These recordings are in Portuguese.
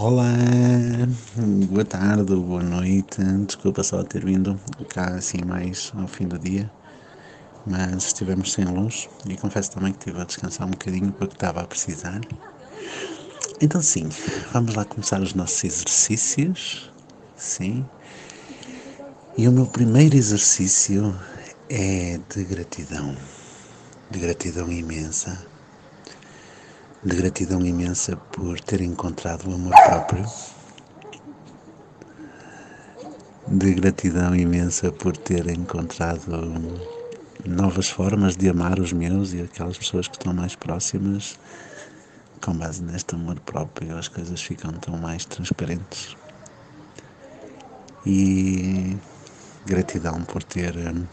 Olá, boa tarde, boa noite. Desculpa só ter vindo cá assim mais ao fim do dia, mas estivemos sem luz e confesso também que estive a descansar um bocadinho porque estava a precisar. Então, sim, vamos lá começar os nossos exercícios. Sim. E o meu primeiro exercício é de gratidão, de gratidão imensa de gratidão imensa por ter encontrado o amor próprio, de gratidão imensa por ter encontrado novas formas de amar os meus e aquelas pessoas que estão mais próximas. Com base neste amor próprio, as coisas ficam tão mais transparentes. E gratidão por ter hum,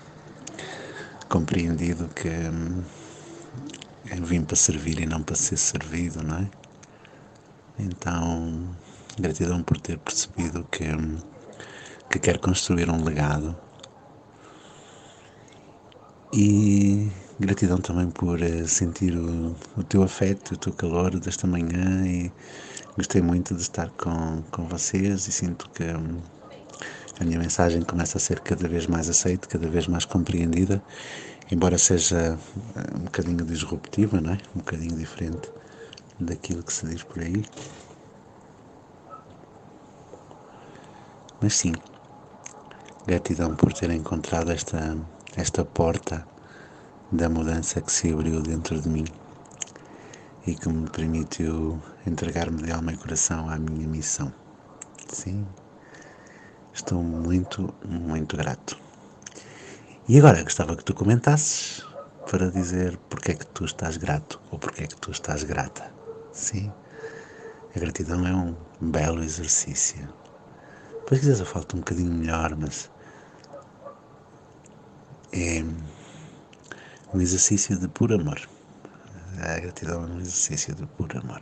compreendido que hum, eu vim para servir e não para ser servido, não é? Então, gratidão por ter percebido que, que quero construir um legado. E gratidão também por eh, sentir o, o teu afeto, o teu calor desta manhã e gostei muito de estar com, com vocês e sinto que a minha mensagem começa a ser cada vez mais aceita, cada vez mais compreendida embora seja eh, um bocadinho disruptiva, não é? um bocadinho diferente daquilo que se diz por aí. Mas sim, gratidão por ter encontrado esta, esta porta da mudança que se abriu dentro de mim e que me permitiu entregar-me de alma e coração à minha missão. Sim, estou muito, muito grato. E agora gostava que tu comentasses para dizer porque é que tu estás grato ou porque é que tu estás grata. Sim, a gratidão é um belo exercício. Depois quiseres eu falo um bocadinho melhor, mas é um exercício de puro amor. A gratidão é um exercício de puro amor.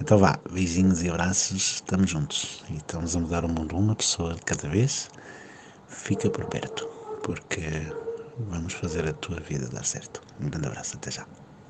Então vá, beijinhos e abraços, estamos juntos e estamos a mudar o mundo uma pessoa de cada vez. Fica por perto porque vamos fazer a tua vida dar certo. Um grande abraço, até já.